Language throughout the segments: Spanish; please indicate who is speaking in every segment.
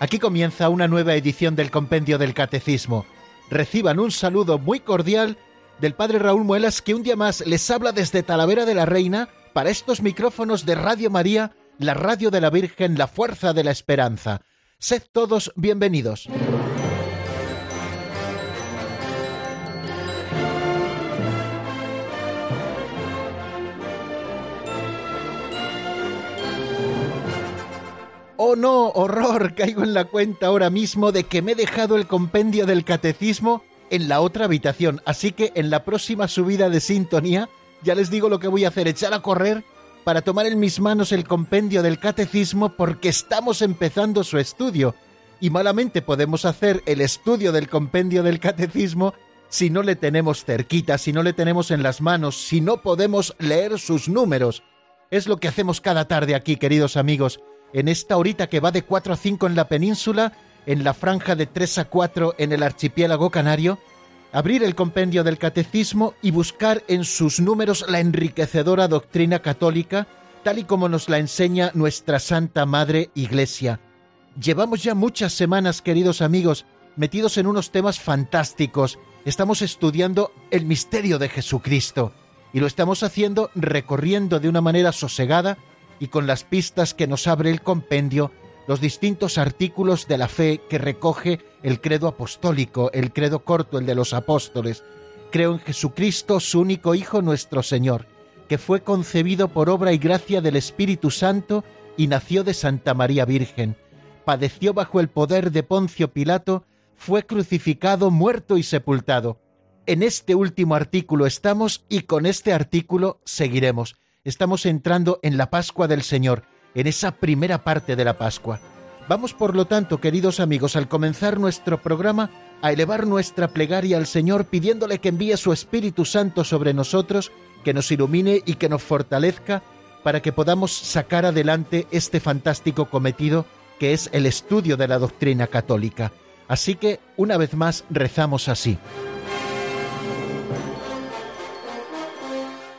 Speaker 1: Aquí comienza una nueva edición del Compendio del Catecismo. Reciban un saludo muy cordial del Padre Raúl Muelas, que un día más les habla desde Talavera de la Reina para estos micrófonos de Radio María, la radio de la Virgen, la fuerza de la esperanza. Sed todos bienvenidos. No, horror, caigo en la cuenta ahora mismo de que me he dejado el compendio del catecismo en la otra habitación, así que en la próxima subida de sintonía ya les digo lo que voy a hacer, echar a correr para tomar en mis manos el compendio del catecismo porque estamos empezando su estudio. Y malamente podemos hacer el estudio del compendio del catecismo si no le tenemos cerquita, si no le tenemos en las manos, si no podemos leer sus números. Es lo que hacemos cada tarde aquí, queridos amigos, en esta horita que va de 4 a 5 en la península, en la franja de 3 a 4 en el archipiélago canario, abrir el compendio del catecismo y buscar en sus números la enriquecedora doctrina católica, tal y como nos la enseña nuestra Santa Madre Iglesia. Llevamos ya muchas semanas, queridos amigos, metidos en unos temas fantásticos. Estamos estudiando el misterio de Jesucristo y lo estamos haciendo recorriendo de una manera sosegada y con las pistas que nos abre el compendio los distintos artículos de la fe que recoge el credo apostólico, el credo corto, el de los apóstoles. Creo en Jesucristo, su único Hijo, nuestro Señor, que fue concebido por obra y gracia del Espíritu Santo y nació de Santa María Virgen. Padeció bajo el poder de Poncio Pilato, fue crucificado, muerto y sepultado. En este último artículo estamos y con este artículo seguiremos. Estamos entrando en la Pascua del Señor en esa primera parte de la Pascua. Vamos, por lo tanto, queridos amigos, al comenzar nuestro programa, a elevar nuestra plegaria al Señor pidiéndole que envíe su Espíritu Santo sobre nosotros, que nos ilumine y que nos fortalezca para que podamos sacar adelante este fantástico cometido que es el estudio de la doctrina católica. Así que, una vez más, rezamos así.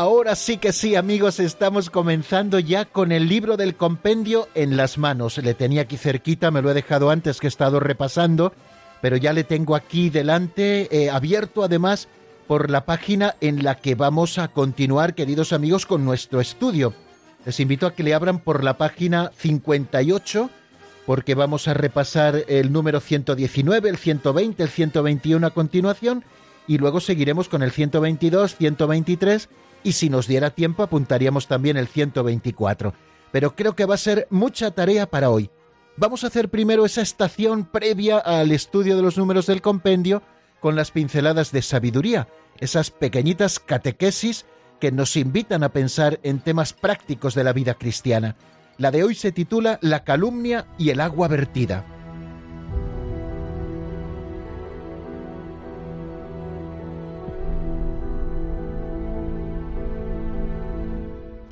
Speaker 1: Ahora sí que sí, amigos, estamos comenzando ya con el libro del compendio en las manos. Le tenía aquí cerquita, me lo he dejado antes que he estado repasando, pero ya le tengo aquí delante, eh, abierto además por la página en la que vamos a continuar, queridos amigos, con nuestro estudio. Les invito a que le abran por la página 58, porque vamos a repasar el número 119, el 120, el 121 a continuación, y luego seguiremos con el 122, 123 y si nos diera tiempo apuntaríamos también el 124. Pero creo que va a ser mucha tarea para hoy. Vamos a hacer primero esa estación previa al estudio de los números del compendio con las pinceladas de sabiduría, esas pequeñitas catequesis que nos invitan a pensar en temas prácticos de la vida cristiana. La de hoy se titula La calumnia y el agua vertida.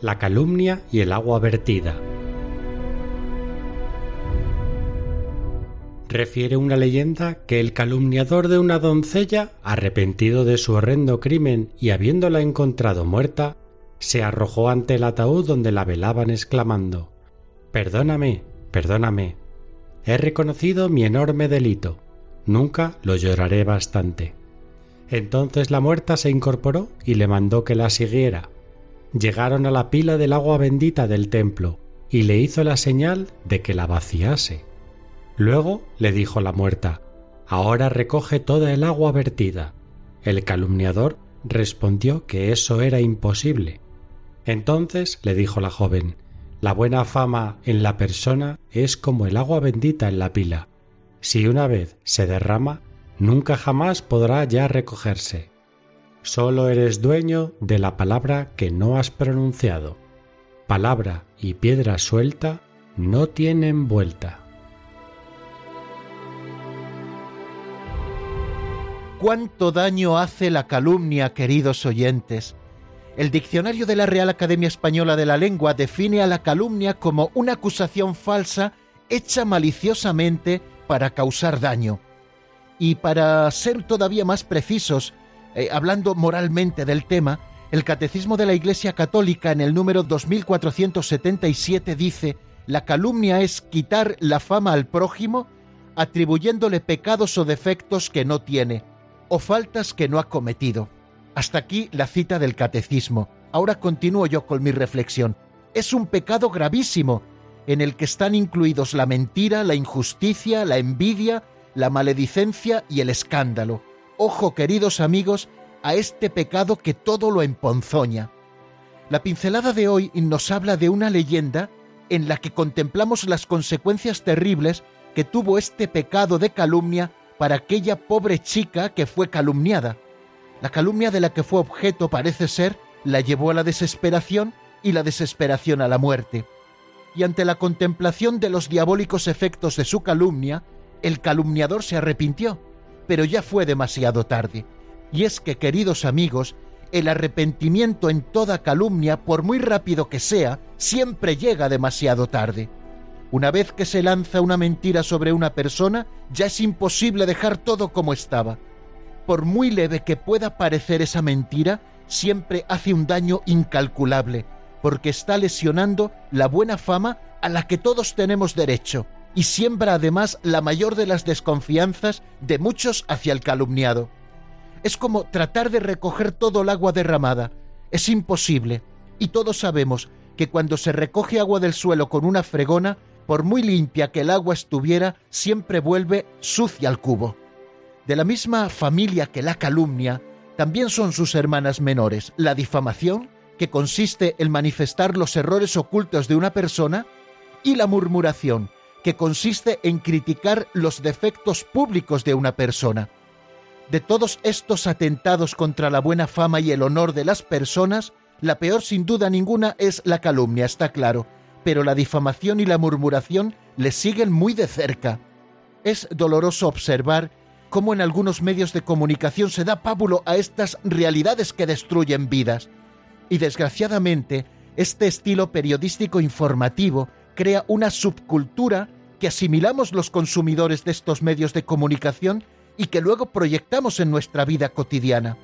Speaker 2: La calumnia y el agua vertida. Refiere una leyenda que el calumniador de una doncella, arrepentido de su horrendo crimen y habiéndola encontrado muerta, se arrojó ante el ataúd donde la velaban exclamando Perdóname, perdóname. He reconocido mi enorme delito. Nunca lo lloraré bastante. Entonces la muerta se incorporó y le mandó que la siguiera, llegaron a la pila del agua bendita del templo y le hizo la señal de que la vaciase. Luego le dijo la muerta, Ahora recoge toda el agua vertida. El calumniador respondió que eso era imposible. Entonces le dijo la joven, La buena fama en la persona es como el agua bendita en la pila. Si una vez se derrama, nunca jamás podrá ya recogerse. Solo eres dueño de la palabra que no has pronunciado. Palabra y piedra suelta no tienen vuelta.
Speaker 1: ¿Cuánto daño hace la calumnia, queridos oyentes? El diccionario de la Real Academia Española de la Lengua define a la calumnia como una acusación falsa hecha maliciosamente para causar daño. Y para ser todavía más precisos, eh, hablando moralmente del tema, el Catecismo de la Iglesia Católica en el número 2477 dice, la calumnia es quitar la fama al prójimo atribuyéndole pecados o defectos que no tiene, o faltas que no ha cometido. Hasta aquí la cita del Catecismo. Ahora continúo yo con mi reflexión. Es un pecado gravísimo, en el que están incluidos la mentira, la injusticia, la envidia, la maledicencia y el escándalo. Ojo, queridos amigos, a este pecado que todo lo emponzoña. La pincelada de hoy nos habla de una leyenda en la que contemplamos las consecuencias terribles que tuvo este pecado de calumnia para aquella pobre chica que fue calumniada. La calumnia de la que fue objeto parece ser la llevó a la desesperación y la desesperación a la muerte. Y ante la contemplación de los diabólicos efectos de su calumnia, el calumniador se arrepintió pero ya fue demasiado tarde. Y es que, queridos amigos, el arrepentimiento en toda calumnia, por muy rápido que sea, siempre llega demasiado tarde. Una vez que se lanza una mentira sobre una persona, ya es imposible dejar todo como estaba. Por muy leve que pueda parecer esa mentira, siempre hace un daño incalculable, porque está lesionando la buena fama a la que todos tenemos derecho, y siembra además la mayor de las desconfianzas de muchos hacia el calumniado. Es como tratar de recoger todo el agua derramada. Es imposible, y todos sabemos que cuando se recoge agua del suelo con una fregona, por muy limpia que el agua estuviera, siempre vuelve sucia al cubo. De la misma familia que la calumnia, también son sus hermanas menores, la difamación, que consiste en manifestar los errores ocultos de una persona, y la murmuración, que consiste en criticar los defectos públicos de una persona. De todos estos atentados contra la buena fama y el honor de las personas, la peor sin duda ninguna es la calumnia, está claro, pero la difamación y la murmuración le siguen muy de cerca. Es doloroso observar cómo en algunos medios de comunicación se da pábulo a estas realidades que destruyen vidas. Y desgraciadamente, este estilo periodístico informativo crea una subcultura que asimilamos los consumidores de estos medios de comunicación y que luego proyectamos en nuestra vida cotidiana.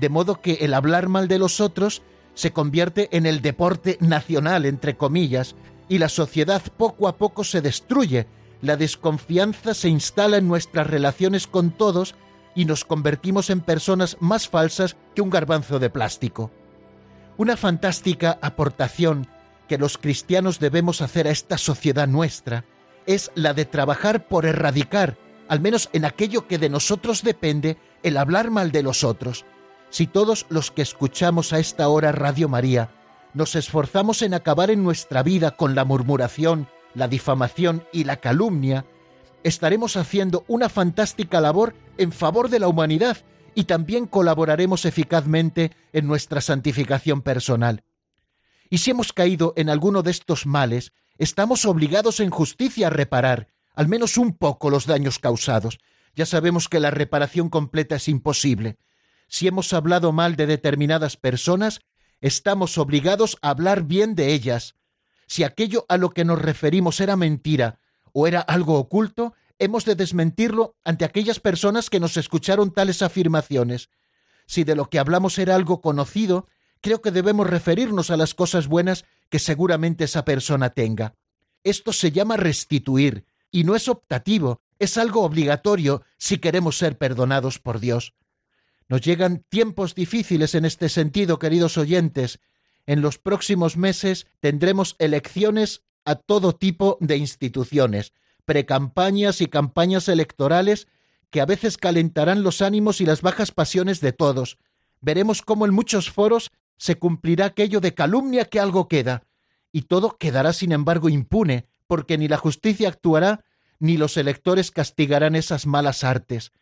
Speaker 1: De modo que el hablar mal de los otros se convierte en el deporte nacional, entre comillas, y la sociedad poco a poco se destruye, la desconfianza se instala en nuestras relaciones con todos y nos convertimos en personas más falsas que un garbanzo de plástico. Una fantástica aportación que los cristianos debemos hacer a esta sociedad nuestra es la de trabajar por erradicar, al menos en aquello que de nosotros depende, el hablar mal de los otros. Si todos los que escuchamos a esta hora Radio María nos esforzamos en acabar en nuestra vida con la murmuración, la difamación y la calumnia, estaremos haciendo una fantástica labor en favor de la humanidad y también colaboraremos eficazmente en nuestra santificación personal. Y si hemos caído en alguno de estos males, estamos obligados en justicia a reparar, al menos un poco, los daños causados. Ya sabemos que la reparación completa es imposible. Si hemos hablado mal de determinadas personas, estamos obligados a hablar bien de ellas. Si aquello a lo que nos referimos era mentira o era algo oculto, hemos de desmentirlo ante aquellas personas que nos escucharon tales afirmaciones. Si de lo que hablamos era algo conocido, creo que debemos referirnos a las cosas buenas que seguramente esa persona tenga. Esto se llama restituir, y no es optativo, es algo obligatorio si queremos ser perdonados por Dios. Nos llegan tiempos difíciles en este sentido, queridos oyentes, En los próximos meses tendremos elecciones a todo tipo de instituciones, precampañas y campañas electorales que a veces calentarán los ánimos y las bajas pasiones de todos. Veremos cómo en muchos foros se cumplirá aquello de calumnia que algo queda, y todo quedará sin embargo impune, porque ni la justicia actuará, ni los electores castigarán esas malas artes.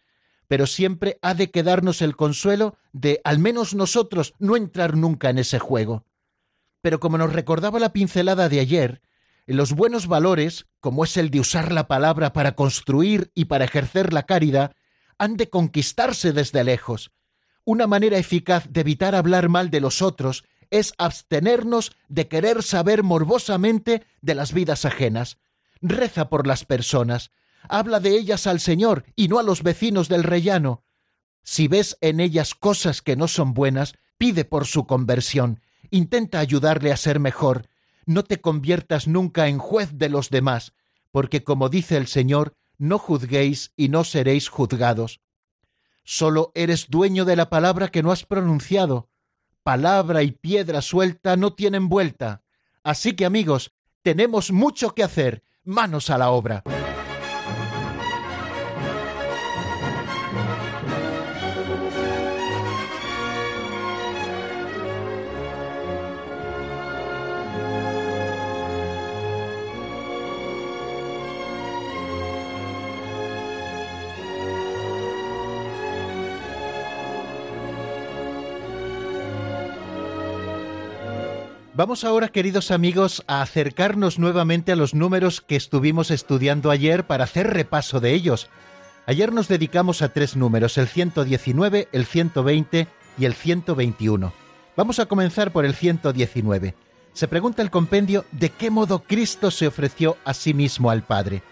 Speaker 1: Pero siempre ha de quedarnos el consuelo de, al menos nosotros, no entrar nunca en ese juego. Pero como nos recordaba la pincelada de ayer, los buenos valores, como es el de usar la palabra para construir y para ejercer la caridad, han de conquistarse desde lejos. Una manera eficaz de evitar hablar mal de los otros es abstenernos de querer saber morbosamente de las vidas ajenas. Reza por las personas, habla de ellas al Señor y no a los vecinos del rellano. Si ves en ellas cosas que no son buenas, pide por su conversión, intenta ayudarle a ser mejor, no te conviertas nunca en juez de los demás, porque como dice el Señor, no juzguéis y no seréis juzgados. Solo eres dueño de la palabra que no has pronunciado. Palabra y piedra suelta no tienen vuelta. Así que amigos, tenemos mucho que hacer. Manos a la obra. Vamos ahora, queridos amigos, a acercarnos nuevamente a los números que estuvimos estudiando ayer para hacer repaso de ellos. Ayer nos dedicamos a tres números, el 119, el 120 y el 121. Vamos a comenzar por el 119. Se pregunta el compendio de qué modo Cristo se ofreció a sí mismo al Padre.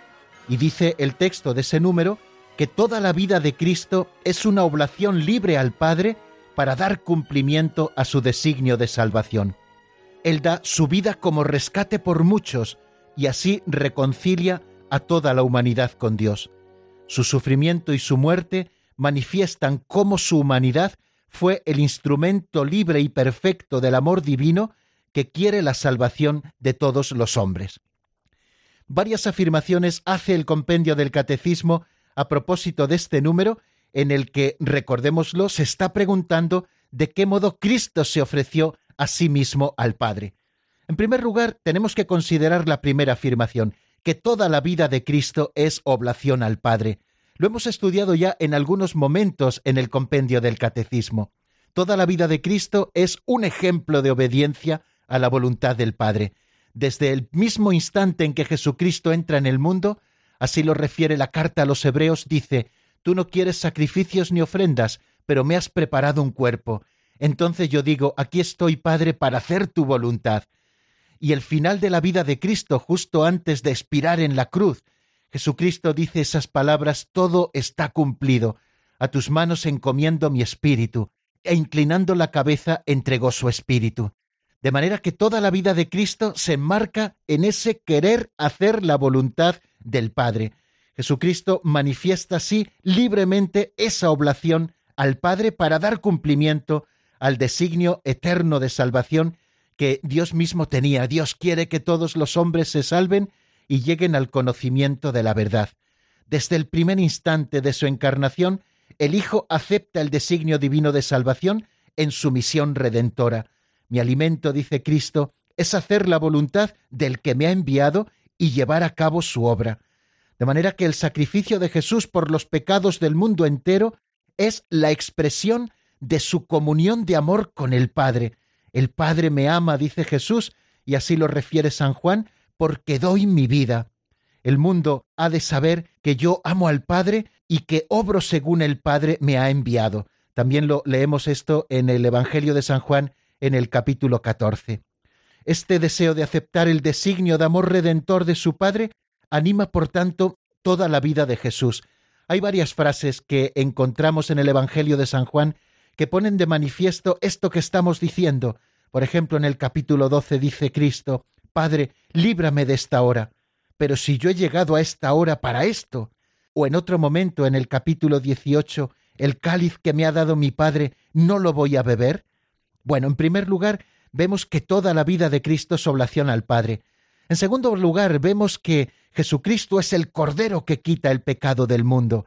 Speaker 1: Y dice el texto de ese número que toda la vida de Cristo es una oblación libre al Padre para dar cumplimiento a su designio de salvación. Él da su vida como rescate por muchos y así reconcilia a toda la humanidad con Dios. Su sufrimiento y su muerte manifiestan cómo su humanidad fue el instrumento libre y perfecto del amor divino que quiere la salvación de todos los hombres. Varias afirmaciones hace el compendio del Catecismo a propósito de este número en el que, recordémoslo, se está preguntando de qué modo Cristo se ofreció a sí mismo al Padre. En primer lugar, tenemos que considerar la primera afirmación, que toda la vida de Cristo es oblación al Padre. Lo hemos estudiado ya en algunos momentos en el compendio del Catecismo. Toda la vida de Cristo es un ejemplo de obediencia a la voluntad del Padre. Desde el mismo instante en que Jesucristo entra en el mundo, así lo refiere la carta a los Hebreos, dice, Tú no quieres sacrificios ni ofrendas, pero me has preparado un cuerpo. Entonces yo digo, aquí estoy, Padre, para hacer tu voluntad. Y el final de la vida de Cristo, justo antes de expirar en la cruz, Jesucristo dice esas palabras, todo está cumplido. A tus manos encomiendo mi espíritu. E inclinando la cabeza entregó su espíritu. De manera que toda la vida de Cristo se enmarca en ese querer hacer la voluntad del Padre. Jesucristo manifiesta así libremente esa oblación al Padre para dar cumplimiento al designio eterno de salvación que Dios mismo tenía. Dios quiere que todos los hombres se salven y lleguen al conocimiento de la verdad. Desde el primer instante de su encarnación, el Hijo acepta el designio divino de salvación en su misión redentora. Mi alimento, dice Cristo, es hacer la voluntad del que me ha enviado y llevar a cabo su obra. De manera que el sacrificio de Jesús por los pecados del mundo entero es la expresión de su comunión de amor con el Padre. El Padre me ama, dice Jesús, y así lo refiere San Juan, porque doy mi vida. El mundo ha de saber que yo amo al Padre y que obro según el Padre me ha enviado. También lo leemos esto en el Evangelio de San Juan en el capítulo 14. Este deseo de aceptar el designio de amor redentor de su Padre anima, por tanto, toda la vida de Jesús. Hay varias frases que encontramos en el Evangelio de San Juan que ponen de manifiesto esto que estamos diciendo. Por ejemplo, en el capítulo 12 dice Cristo, Padre, líbrame de esta hora. Pero si yo he llegado a esta hora para esto, o en otro momento en el capítulo 18, el cáliz que me ha dado mi Padre, ¿no lo voy a beber? Bueno, en primer lugar, vemos que toda la vida de Cristo es oblación al Padre. En segundo lugar, vemos que Jesucristo es el Cordero que quita el pecado del mundo.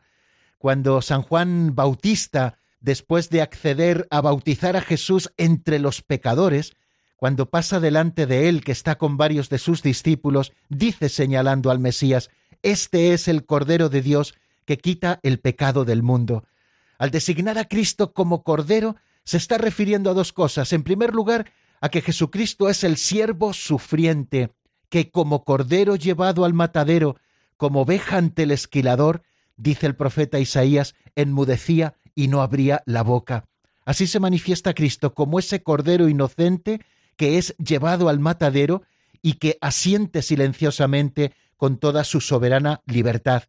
Speaker 1: Cuando San Juan Bautista, después de acceder a bautizar a Jesús entre los pecadores, cuando pasa delante de él que está con varios de sus discípulos, dice señalando al Mesías, Este es el Cordero de Dios que quita el pecado del mundo. Al designar a Cristo como Cordero, se está refiriendo a dos cosas. En primer lugar, a que Jesucristo es el siervo sufriente, que como Cordero llevado al matadero, como oveja ante el esquilador, dice el profeta Isaías, enmudecía y no abría la boca. Así se manifiesta Cristo como ese Cordero inocente que es llevado al matadero y que asiente silenciosamente con toda su soberana libertad.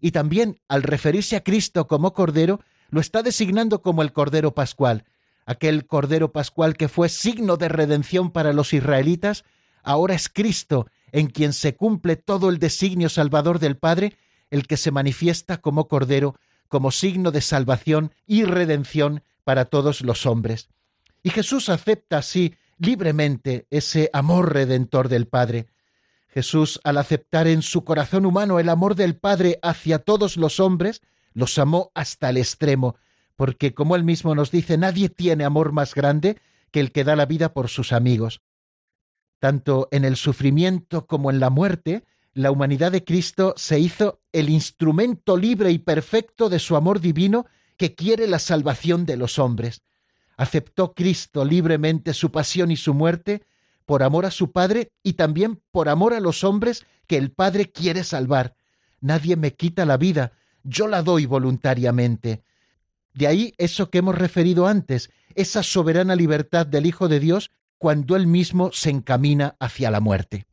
Speaker 1: Y también, al referirse a Cristo como Cordero, lo está designando como el Cordero Pascual, aquel Cordero Pascual que fue signo de redención para los israelitas, ahora es Cristo, en quien se cumple todo el designio salvador del Padre, el que se manifiesta como Cordero, como signo de salvación y redención para todos los hombres. Y Jesús acepta así libremente ese amor redentor del Padre. Jesús, al aceptar en su corazón humano el amor del Padre hacia todos los hombres, los amó hasta el extremo, porque, como él mismo nos dice, nadie tiene amor más grande que el que da la vida por sus amigos. Tanto en el sufrimiento como en la muerte, la humanidad de Cristo se hizo el instrumento libre y perfecto de su amor divino que quiere la salvación de los hombres. Aceptó Cristo libremente su pasión y su muerte por amor a su Padre y también por amor a los hombres que el Padre quiere salvar. Nadie me quita la vida, yo la doy voluntariamente. De ahí eso que hemos referido antes, esa soberana libertad del Hijo de Dios cuando Él mismo se encamina hacia la muerte.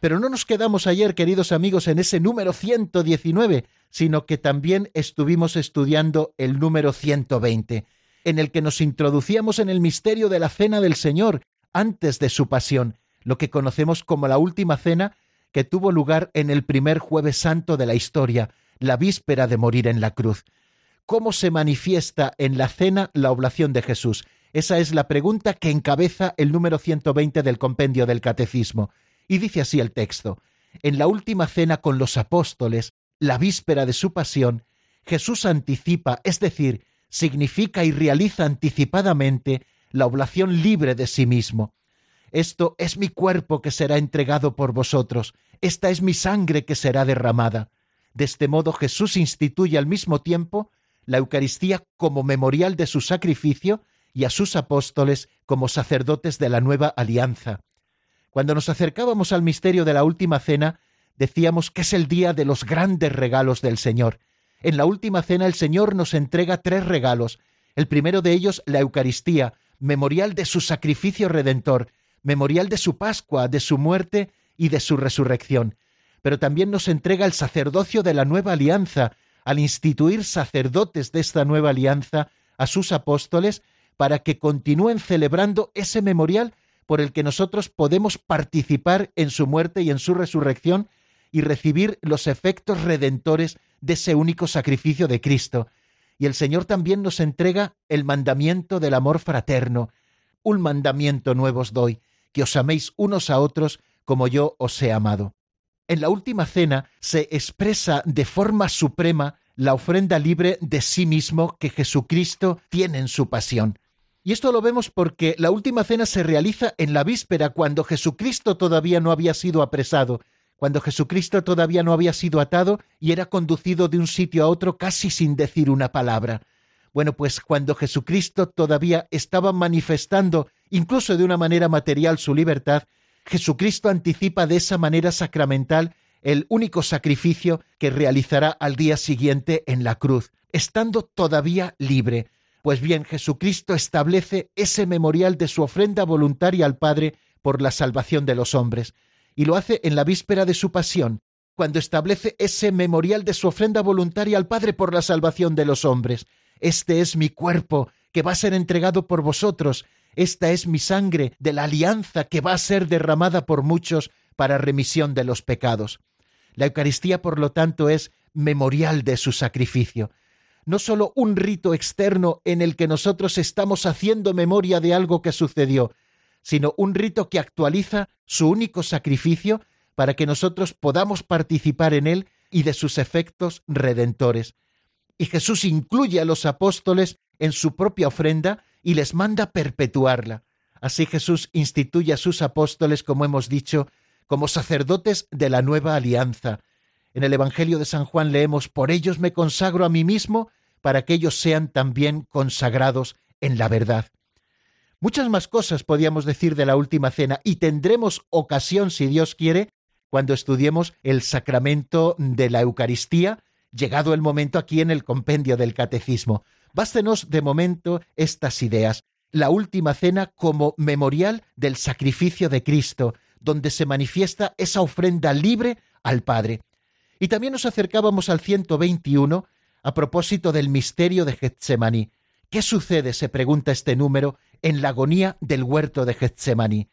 Speaker 1: Pero no nos quedamos ayer, queridos amigos, en ese número 119, sino que también estuvimos estudiando el número 120, en el que nos introducíamos en el misterio de la cena del Señor antes de su pasión, lo que conocemos como la última cena que tuvo lugar en el primer jueves santo de la historia, la víspera de morir en la cruz. ¿Cómo se manifiesta en la cena la oblación de Jesús? Esa es la pregunta que encabeza el número 120 del compendio del Catecismo. Y dice así el texto. En la última cena con los apóstoles, la víspera de su pasión, Jesús anticipa, es decir, significa y realiza anticipadamente la oblación libre de sí mismo. Esto es mi cuerpo que será entregado por vosotros, esta es mi sangre que será derramada. De este modo Jesús instituye al mismo tiempo la Eucaristía como memorial de su sacrificio y a sus apóstoles como sacerdotes de la nueva alianza. Cuando nos acercábamos al misterio de la última cena, decíamos que es el día de los grandes regalos del Señor. En la última cena el Señor nos entrega tres regalos. El primero de ellos, la Eucaristía, memorial de su sacrificio redentor, memorial de su Pascua, de su muerte y de su resurrección pero también nos entrega el sacerdocio de la nueva alianza, al instituir sacerdotes de esta nueva alianza a sus apóstoles, para que continúen celebrando ese memorial por el que nosotros podemos participar en su muerte y en su resurrección y recibir los efectos redentores de ese único sacrificio de Cristo. Y el Señor también nos entrega el mandamiento del amor fraterno. Un mandamiento nuevo os doy, que os améis unos a otros como yo os he amado. En la última cena se expresa de forma suprema la ofrenda libre de sí mismo que Jesucristo tiene en su pasión. Y esto lo vemos porque la última cena se realiza en la víspera, cuando Jesucristo todavía no había sido apresado, cuando Jesucristo todavía no había sido atado y era conducido de un sitio a otro casi sin decir una palabra. Bueno, pues cuando Jesucristo todavía estaba manifestando, incluso de una manera material, su libertad, Jesucristo anticipa de esa manera sacramental el único sacrificio que realizará al día siguiente en la cruz, estando todavía libre. Pues bien, Jesucristo establece ese memorial de su ofrenda voluntaria al Padre por la salvación de los hombres, y lo hace en la víspera de su pasión, cuando establece ese memorial de su ofrenda voluntaria al Padre por la salvación de los hombres. Este es mi cuerpo, que va a ser entregado por vosotros, esta es mi sangre de la alianza que va a ser derramada por muchos para remisión de los pecados. La Eucaristía, por lo tanto, es memorial de su sacrificio, no sólo un rito externo en el que nosotros estamos haciendo memoria de algo que sucedió, sino un rito que actualiza su único sacrificio para que nosotros podamos participar en él y de sus efectos redentores. Y Jesús incluye a los apóstoles en su propia ofrenda y les manda perpetuarla. Así Jesús instituye a sus apóstoles, como hemos dicho, como sacerdotes de la nueva alianza. En el Evangelio de San Juan leemos, Por ellos me consagro a mí mismo, para que ellos sean también consagrados en la verdad. Muchas más cosas podíamos decir de la última cena y tendremos ocasión, si Dios quiere, cuando estudiemos el sacramento de la Eucaristía, llegado el momento aquí en el compendio del Catecismo. Bástenos de momento estas ideas. La última cena como memorial del sacrificio de Cristo, donde se manifiesta esa ofrenda libre al Padre. Y también nos acercábamos al 121 a propósito del misterio de Getsemaní. ¿Qué sucede, se pregunta este número, en la agonía del huerto de Getsemaní?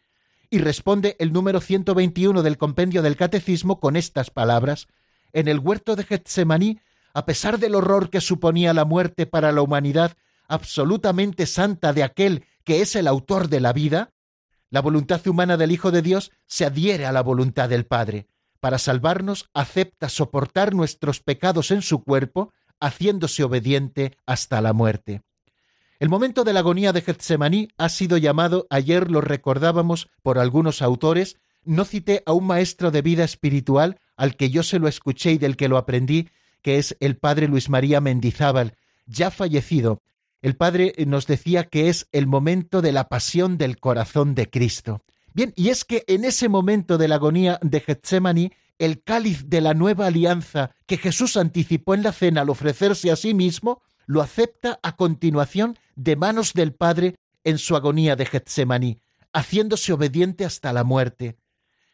Speaker 1: Y responde el número 121 del compendio del Catecismo con estas palabras. En el huerto de Getsemaní, a pesar del horror que suponía la muerte para la humanidad absolutamente santa de aquel que es el autor de la vida, la voluntad humana del Hijo de Dios se adhiere a la voluntad del Padre. Para salvarnos acepta soportar nuestros pecados en su cuerpo, haciéndose obediente hasta la muerte. El momento de la agonía de Getsemaní ha sido llamado, ayer lo recordábamos por algunos autores, no cité a un maestro de vida espiritual al que yo se lo escuché y del que lo aprendí, que es el padre Luis María Mendizábal, ya fallecido. El padre nos decía que es el momento de la pasión del corazón de Cristo. Bien, y es que en ese momento de la agonía de Getsemaní, el cáliz de la nueva alianza que Jesús anticipó en la cena al ofrecerse a sí mismo, lo acepta a continuación de manos del Padre en su agonía de Getsemaní, haciéndose obediente hasta la muerte.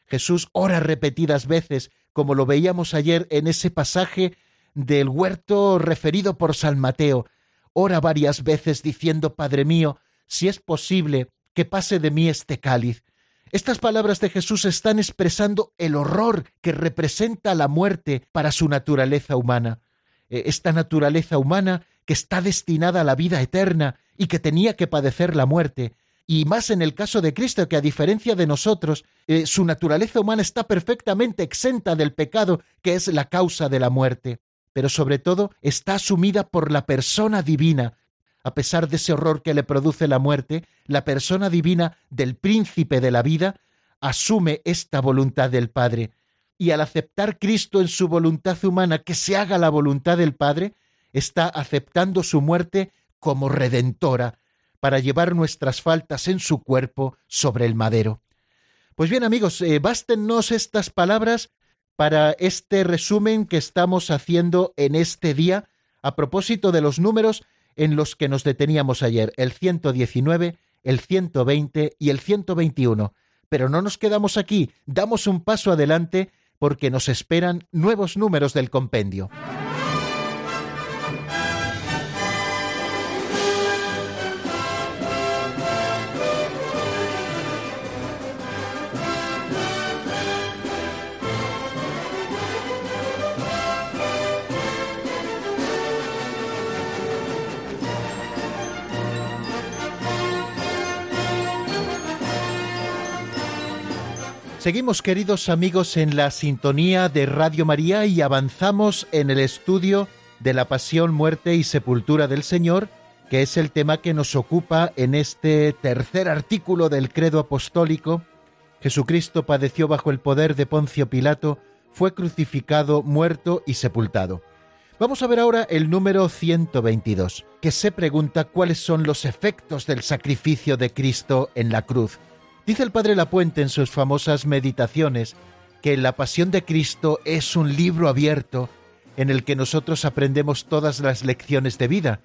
Speaker 1: Jesús ora repetidas veces, como lo veíamos ayer en ese pasaje del huerto referido por San Mateo, ora varias veces diciendo, Padre mío, si es posible, que pase de mí este cáliz. Estas palabras de Jesús están expresando el horror que representa la muerte para su naturaleza humana. E, esta naturaleza humana que está destinada a la vida eterna y que tenía que padecer la muerte, y más en el caso de Cristo, que a diferencia de nosotros, eh, su naturaleza humana está perfectamente exenta del pecado que es la causa de la muerte, pero sobre todo está asumida por la persona divina. A pesar de ese horror que le produce la muerte, la persona divina del príncipe de la vida asume esta voluntad del Padre, y al aceptar Cristo en su voluntad humana que se haga la voluntad del Padre, está aceptando su muerte como redentora para llevar nuestras faltas en su cuerpo sobre el madero. Pues bien amigos, eh, bástennos estas palabras para este resumen que estamos haciendo en este día a propósito de los números en los que nos deteníamos ayer, el 119, el 120 y el 121. Pero no nos quedamos aquí, damos un paso adelante porque nos esperan nuevos números del compendio. Seguimos, queridos amigos, en la sintonía de Radio María y avanzamos en el estudio de la pasión, muerte y sepultura del Señor, que es el tema que nos ocupa en este tercer artículo del credo apostólico. Jesucristo padeció bajo el poder de Poncio Pilato, fue crucificado, muerto y sepultado. Vamos a ver ahora el número 122, que se pregunta cuáles son los efectos del sacrificio de Cristo en la cruz. Dice el padre Lapuente en sus famosas meditaciones que la pasión de Cristo es un libro abierto en el que nosotros aprendemos todas las lecciones de vida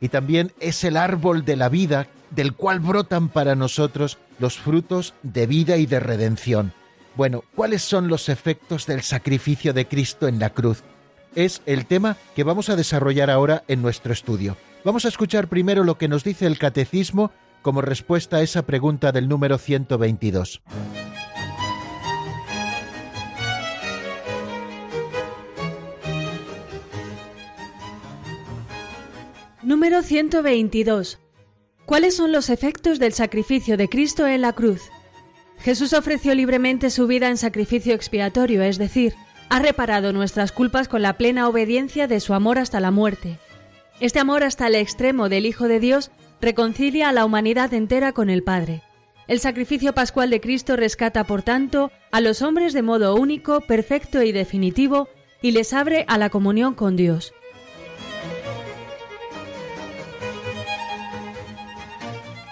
Speaker 1: y también es el árbol de la vida del cual brotan para nosotros los frutos de vida y de redención. Bueno, ¿cuáles son los efectos del sacrificio de Cristo en la cruz? Es el tema que vamos a desarrollar ahora en nuestro estudio. Vamos a escuchar primero lo que nos dice el catecismo como respuesta a esa pregunta del número 122.
Speaker 3: Número 122. ¿Cuáles son los efectos del sacrificio de Cristo en la cruz? Jesús ofreció libremente su vida en sacrificio expiatorio, es decir, ha reparado nuestras culpas con la plena obediencia de su amor hasta la muerte. Este amor hasta el extremo del Hijo de Dios reconcilia a la humanidad entera con el Padre. El sacrificio pascual de Cristo rescata, por tanto, a los hombres de modo único, perfecto y definitivo, y les abre a la comunión con Dios.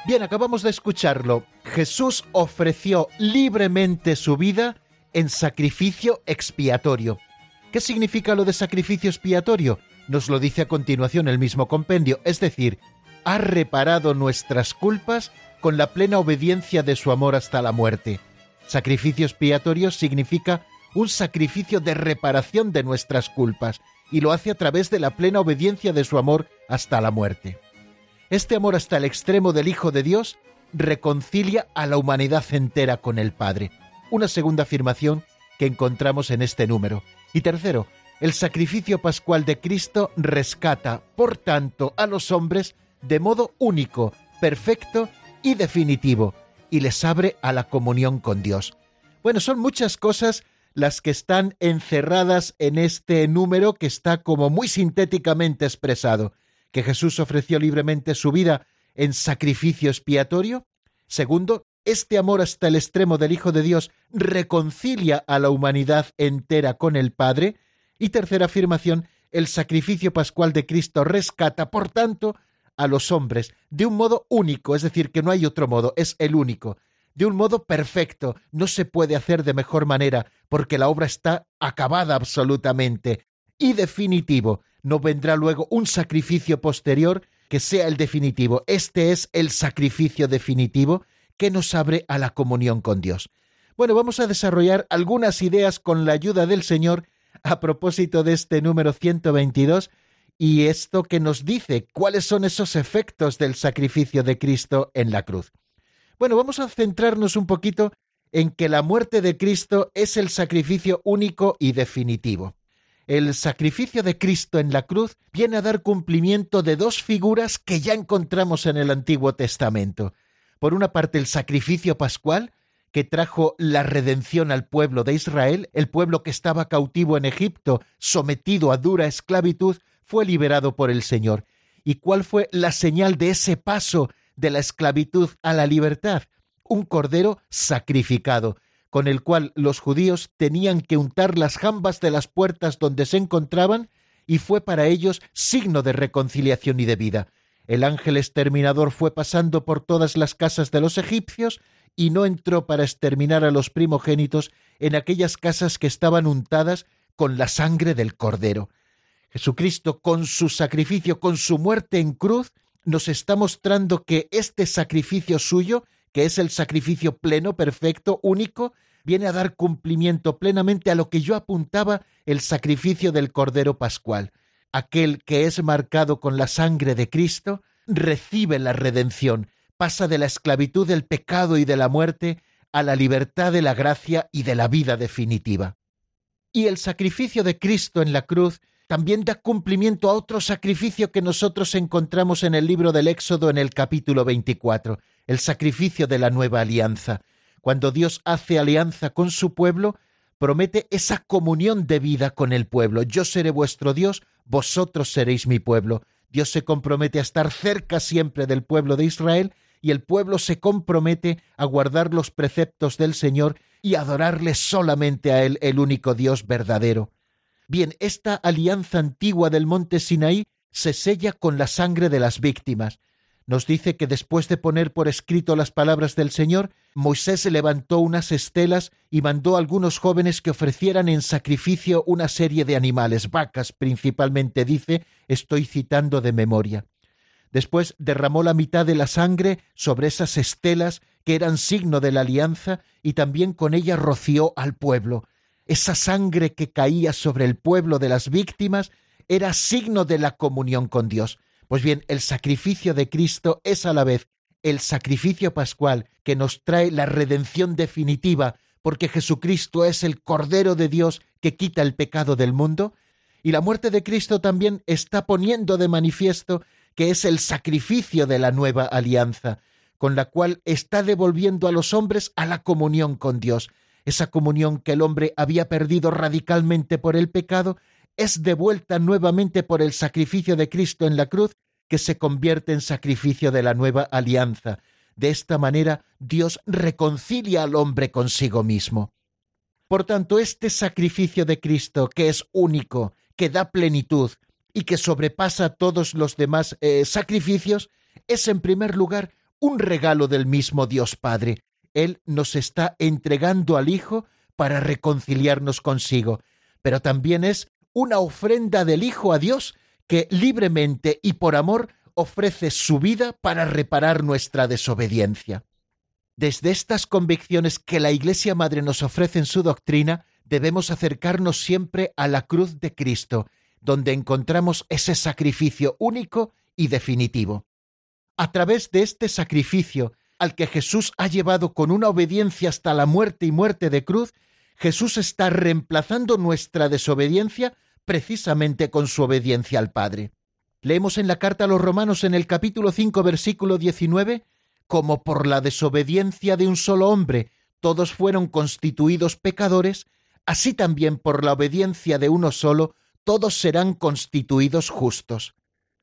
Speaker 1: Bien, acabamos de escucharlo. Jesús ofreció libremente su vida en sacrificio expiatorio. ¿Qué significa lo de sacrificio expiatorio? Nos lo dice a continuación el mismo compendio, es decir, ha reparado nuestras culpas con la plena obediencia de su amor hasta la muerte. Sacrificio expiatorio significa un sacrificio de reparación de nuestras culpas, y lo hace a través de la plena obediencia de su amor hasta la muerte. Este amor hasta el extremo del Hijo de Dios reconcilia a la humanidad entera con el Padre. Una segunda afirmación que encontramos en este número. Y tercero, el sacrificio pascual de Cristo rescata, por tanto, a los hombres de modo único, perfecto y definitivo, y les abre a la comunión con Dios. Bueno, son muchas cosas las que están encerradas en este número que está como muy sintéticamente expresado que Jesús ofreció libremente su vida en sacrificio expiatorio. Segundo, este amor hasta el extremo del Hijo de Dios reconcilia a la humanidad entera con el Padre. Y tercera afirmación, el sacrificio pascual de Cristo rescata, por tanto, a los hombres de un modo único, es decir, que no hay otro modo, es el único, de un modo perfecto, no se puede hacer de mejor manera, porque la obra está acabada absolutamente, y definitivo, no vendrá luego un sacrificio posterior que sea el definitivo. Este es el sacrificio definitivo que nos abre a la comunión con Dios. Bueno, vamos a desarrollar algunas ideas con la ayuda del Señor a propósito de este número 122 y esto que nos dice cuáles son esos efectos del sacrificio de Cristo en la cruz. Bueno, vamos a centrarnos un poquito en que la muerte de Cristo es el sacrificio único y definitivo el sacrificio de Cristo en la cruz viene a dar cumplimiento de dos figuras que ya encontramos en el Antiguo Testamento. Por una parte, el sacrificio pascual, que trajo la redención al pueblo de Israel, el pueblo que estaba cautivo en Egipto, sometido a dura esclavitud, fue liberado por el Señor. ¿Y cuál fue la señal de ese paso de la esclavitud a la libertad? Un cordero sacrificado, con el cual los judíos tenían que untar las jambas de las puertas donde se encontraban, y fue para ellos signo de reconciliación y de vida. El ángel exterminador fue pasando por todas las casas de los egipcios y no entró para exterminar a los primogénitos en aquellas casas que estaban untadas con la sangre del cordero. Jesucristo, con su sacrificio, con su muerte en cruz, nos está mostrando que este sacrificio suyo que es el sacrificio pleno, perfecto, único, viene a dar cumplimiento plenamente a lo que yo apuntaba el sacrificio del Cordero Pascual. Aquel que es marcado con la sangre de Cristo recibe la redención, pasa de la esclavitud del pecado y de la muerte a la libertad de la gracia y de la vida definitiva. Y el sacrificio de Cristo en la cruz también da cumplimiento a otro sacrificio que nosotros encontramos en el libro del Éxodo en el capítulo 24, el sacrificio de la nueva alianza. Cuando Dios hace alianza con su pueblo, promete esa comunión de vida con el pueblo. Yo seré vuestro Dios, vosotros seréis mi pueblo. Dios se compromete a estar cerca siempre del pueblo de Israel y el pueblo se compromete a guardar los preceptos del Señor y adorarle solamente a Él, el único Dios verdadero. Bien, esta alianza antigua del monte Sinaí se sella con la sangre de las víctimas. Nos dice que después de poner por escrito las palabras del Señor, Moisés levantó unas estelas y mandó a algunos jóvenes que ofrecieran en sacrificio una serie de animales, vacas principalmente, dice, estoy citando de memoria. Después derramó la mitad de la sangre sobre esas estelas que eran signo de la alianza y también con ella roció al pueblo. Esa sangre que caía sobre el pueblo de las víctimas era signo de la comunión con Dios. Pues bien, el sacrificio de Cristo es a la vez el sacrificio pascual que nos trae la redención definitiva, porque Jesucristo es el Cordero de Dios que quita el pecado del mundo, y la muerte de Cristo también está poniendo de manifiesto que es el sacrificio de la nueva alianza, con la cual está devolviendo a los hombres a la comunión con Dios. Esa comunión que el hombre había perdido radicalmente por el pecado es devuelta nuevamente por el sacrificio de Cristo en la cruz, que se convierte en sacrificio de la nueva alianza. De esta manera Dios reconcilia al hombre consigo mismo. Por tanto, este sacrificio de Cristo, que es único, que da plenitud y que sobrepasa todos los demás eh, sacrificios, es en primer lugar un regalo del mismo Dios Padre. Él nos está entregando al Hijo para reconciliarnos consigo, pero también es una ofrenda del Hijo a Dios que libremente y por amor ofrece su vida para reparar nuestra desobediencia. Desde estas convicciones que la Iglesia Madre nos ofrece en su doctrina, debemos acercarnos siempre a la cruz de Cristo, donde encontramos ese sacrificio único y definitivo. A través de este sacrificio, al que Jesús ha llevado con una obediencia hasta la muerte y muerte de cruz, Jesús está reemplazando nuestra desobediencia precisamente con su obediencia al Padre. Leemos en la carta a los romanos en el capítulo 5 versículo 19, como por la desobediencia de un solo hombre todos fueron constituidos pecadores, así también por la obediencia de uno solo todos serán constituidos justos.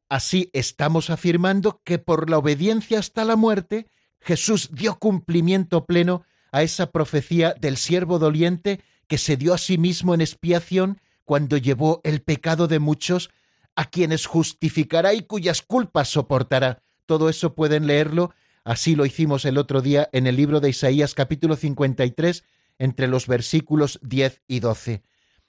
Speaker 1: Así estamos afirmando que por la obediencia hasta la muerte, Jesús dio cumplimiento pleno a esa profecía del siervo doliente que se dio a sí mismo en expiación cuando llevó el pecado de muchos, a quienes justificará y cuyas culpas soportará. Todo eso pueden leerlo, así lo hicimos el otro día en el libro de Isaías capítulo 53, entre los versículos 10 y 12.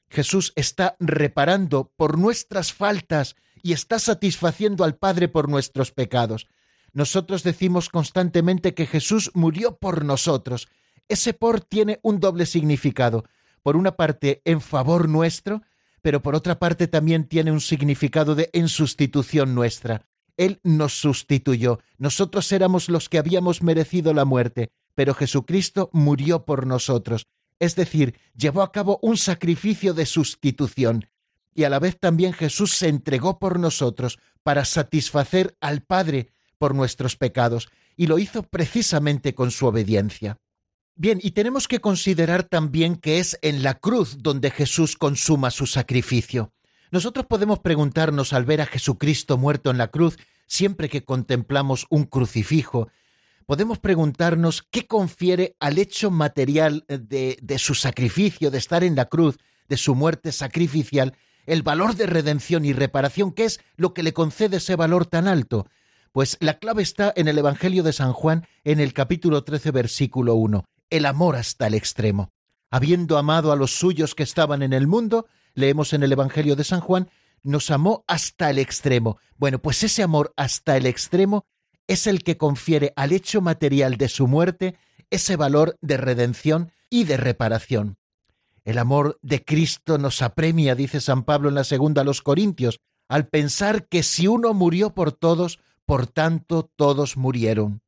Speaker 1: Jesús está reparando por nuestras faltas y está satisfaciendo al Padre por nuestros pecados. Nosotros decimos constantemente que Jesús murió por nosotros. Ese por tiene un doble significado. Por una parte, en favor nuestro, pero por otra parte también tiene un significado de en sustitución nuestra. Él nos sustituyó. Nosotros éramos los que habíamos merecido la muerte, pero Jesucristo murió por nosotros. Es decir, llevó a cabo un sacrificio de sustitución. Y a la vez también Jesús se entregó por nosotros para satisfacer al Padre por nuestros pecados, y lo hizo precisamente con su obediencia. Bien, y tenemos que considerar también que es en la cruz donde Jesús consuma su sacrificio. Nosotros podemos preguntarnos al ver a Jesucristo muerto en la cruz, siempre que contemplamos un crucifijo, podemos preguntarnos qué confiere al hecho material de, de, su sacrificio, de estar en la cruz, de su muerte sacrificial, el valor de redención y reparación, ¿qué es lo que le concede ese valor tan alto? Pues la clave está en el Evangelio de San Juan, en el capítulo 13, versículo 1 el amor hasta el extremo. Habiendo amado a los suyos que estaban en el mundo, leemos en el Evangelio de San Juan, nos amó hasta el extremo. Bueno, pues ese amor hasta el extremo es el que confiere al hecho material de su muerte ese valor de redención y de reparación. El amor de Cristo nos apremia, dice San Pablo en la segunda a los Corintios, al pensar que si uno murió por todos, por tanto todos murieron.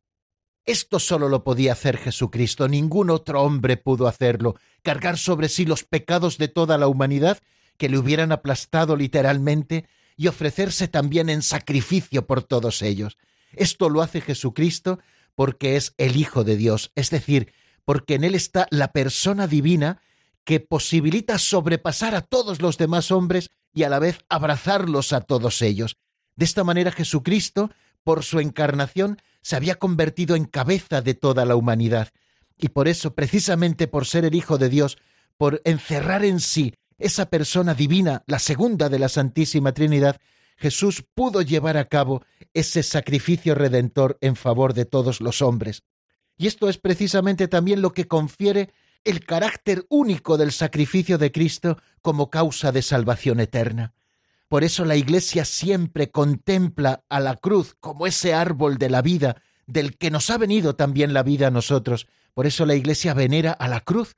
Speaker 1: Esto solo lo podía hacer Jesucristo, ningún otro hombre pudo hacerlo, cargar sobre sí los pecados de toda la humanidad que le hubieran aplastado literalmente y ofrecerse también en sacrificio por todos ellos. Esto lo hace Jesucristo porque es el Hijo de Dios, es decir, porque en Él está la persona divina que posibilita sobrepasar a todos los demás hombres y a la vez abrazarlos a todos ellos. De esta manera Jesucristo, por su encarnación, se había convertido en cabeza de toda la humanidad. Y por eso, precisamente por ser el Hijo de Dios, por encerrar en sí esa persona divina, la segunda de la Santísima Trinidad, Jesús pudo llevar a cabo ese sacrificio redentor en favor de todos los hombres. Y esto es precisamente también lo que confiere el carácter único del sacrificio de Cristo como causa de salvación eterna. Por eso la Iglesia siempre contempla a la cruz como ese árbol de la vida, del que nos ha venido también la vida a nosotros. Por eso la Iglesia venera a la cruz.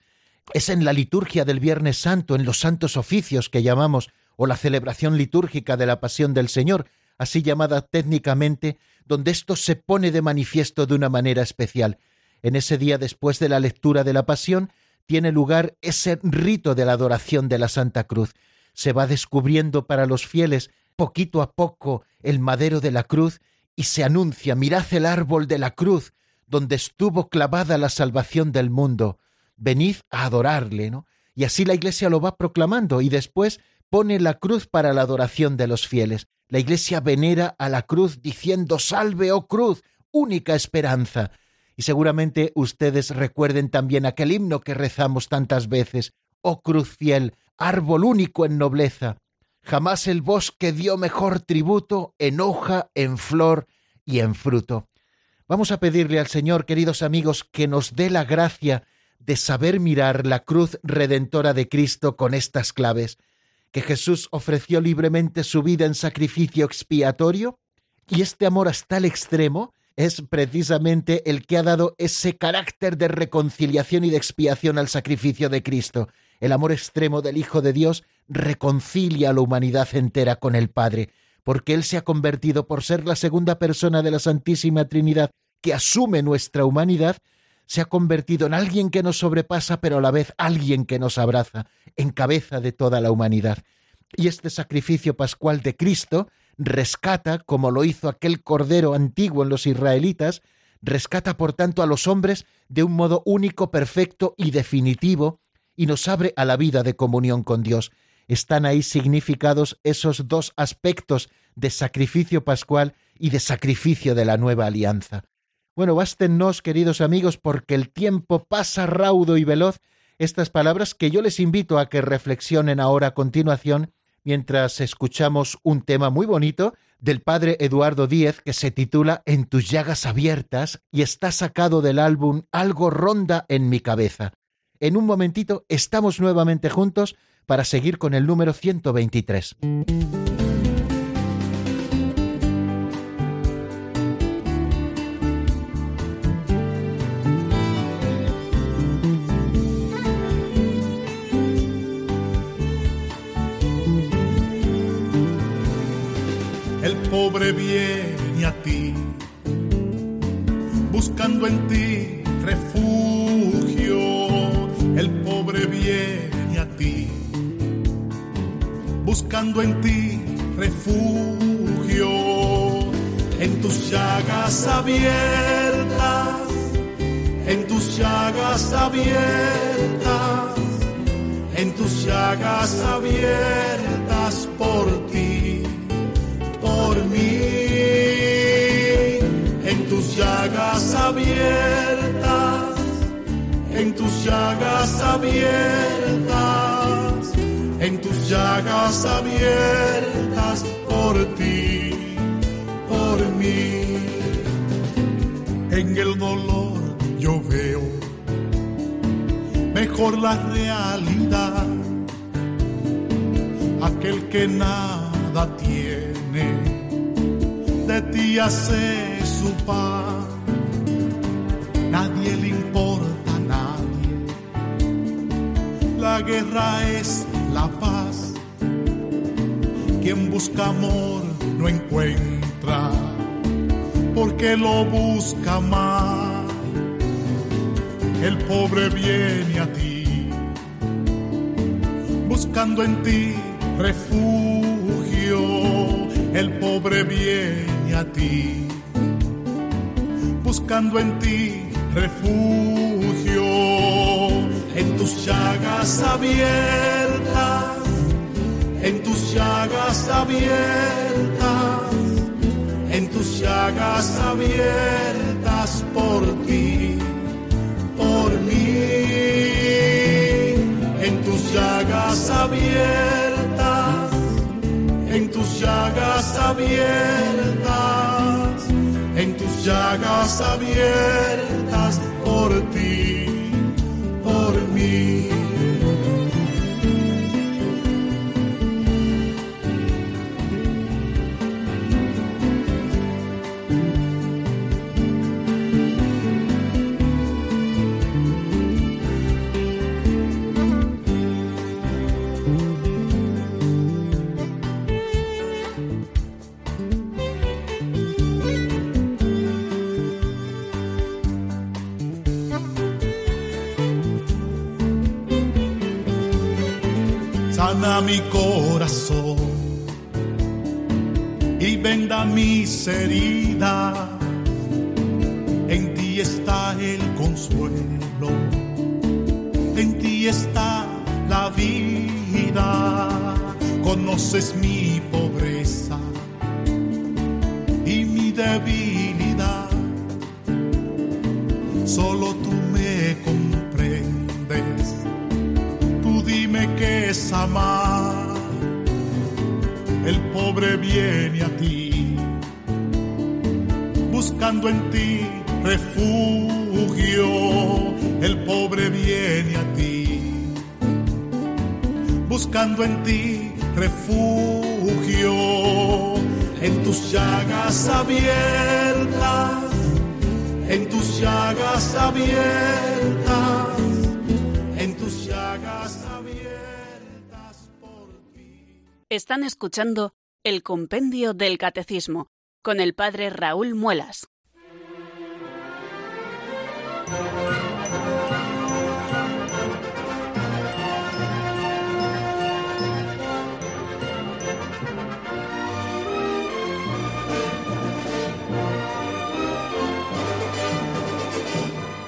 Speaker 1: Es en la liturgia del Viernes Santo, en los santos oficios que llamamos, o la celebración litúrgica de la Pasión del Señor, así llamada técnicamente, donde esto se pone de manifiesto de una manera especial. En ese día después de la lectura de la Pasión, tiene lugar ese rito de la adoración de la Santa Cruz se va descubriendo para los fieles poquito a poco el madero de la cruz y se anuncia, mirad el árbol de la cruz, donde estuvo clavada la salvación del mundo. Venid a adorarle, ¿no? Y así la Iglesia lo va proclamando y después pone la cruz para la adoración de los fieles. La Iglesia venera a la cruz diciendo Salve, oh cruz, única esperanza. Y seguramente ustedes recuerden también aquel himno que rezamos tantas veces, Oh cruz fiel, árbol único en nobleza. Jamás el bosque dio mejor tributo en hoja, en flor y en fruto. Vamos a pedirle al Señor, queridos amigos, que nos dé la gracia de saber mirar la cruz redentora de Cristo con estas claves, que Jesús ofreció libremente su vida en sacrificio expiatorio, y este amor hasta el extremo es precisamente el que ha dado ese carácter de reconciliación y de expiación al sacrificio de Cristo. El amor extremo del Hijo de Dios reconcilia a la humanidad entera con el Padre, porque Él se ha convertido por ser la segunda persona de la Santísima Trinidad que asume nuestra humanidad, se ha convertido en alguien que nos sobrepasa, pero a la vez alguien que nos abraza, en cabeza de toda la humanidad. Y este sacrificio pascual de Cristo rescata, como lo hizo aquel cordero antiguo en los israelitas, rescata por tanto a los hombres de un modo único, perfecto y definitivo, y nos abre a la vida de comunión con Dios. Están ahí significados esos dos aspectos de sacrificio pascual y de sacrificio de la nueva alianza. Bueno, bástenos, queridos amigos, porque el tiempo pasa raudo y veloz, estas palabras que yo les invito a que reflexionen ahora a continuación mientras escuchamos un tema muy bonito del padre Eduardo Díez que se titula En tus llagas abiertas y está sacado del álbum Algo ronda en mi cabeza. En un momentito estamos nuevamente juntos para seguir con el número 123.
Speaker 4: pobre viene a ti, buscando en ti refugio. Buscando en ti refugio. En tus llagas abiertas, en tus llagas abiertas, en tus llagas abiertas por ti por mí. En tus llagas abiertas, en tus llagas abiertas, tus llagas abiertas por ti, por mí. En el dolor yo veo mejor la realidad, aquel que nada tiene de ti hace su paz. Nadie le importa a nadie. La guerra es la paz. Quien busca amor no encuentra, porque lo busca más. El pobre viene a ti, buscando en ti refugio. El pobre viene a ti, buscando en ti refugio. En tus llagas abiertas, llagas abiertas, en tus llagas abiertas por ti, por mí. En tus llagas abiertas, en tus llagas abiertas, en tus llagas abiertas por ti, sana mi corazón. venda mis heridas. En ti está el consuelo, en ti está la vida. Conoces mi pobreza y mi debilidad. Solo amar. El pobre viene a ti, buscando en ti refugio. El pobre viene a ti, buscando en ti refugio. En tus llagas abiertas, en tus llagas abiertas,
Speaker 5: Están escuchando el Compendio del Catecismo con el Padre Raúl Muelas.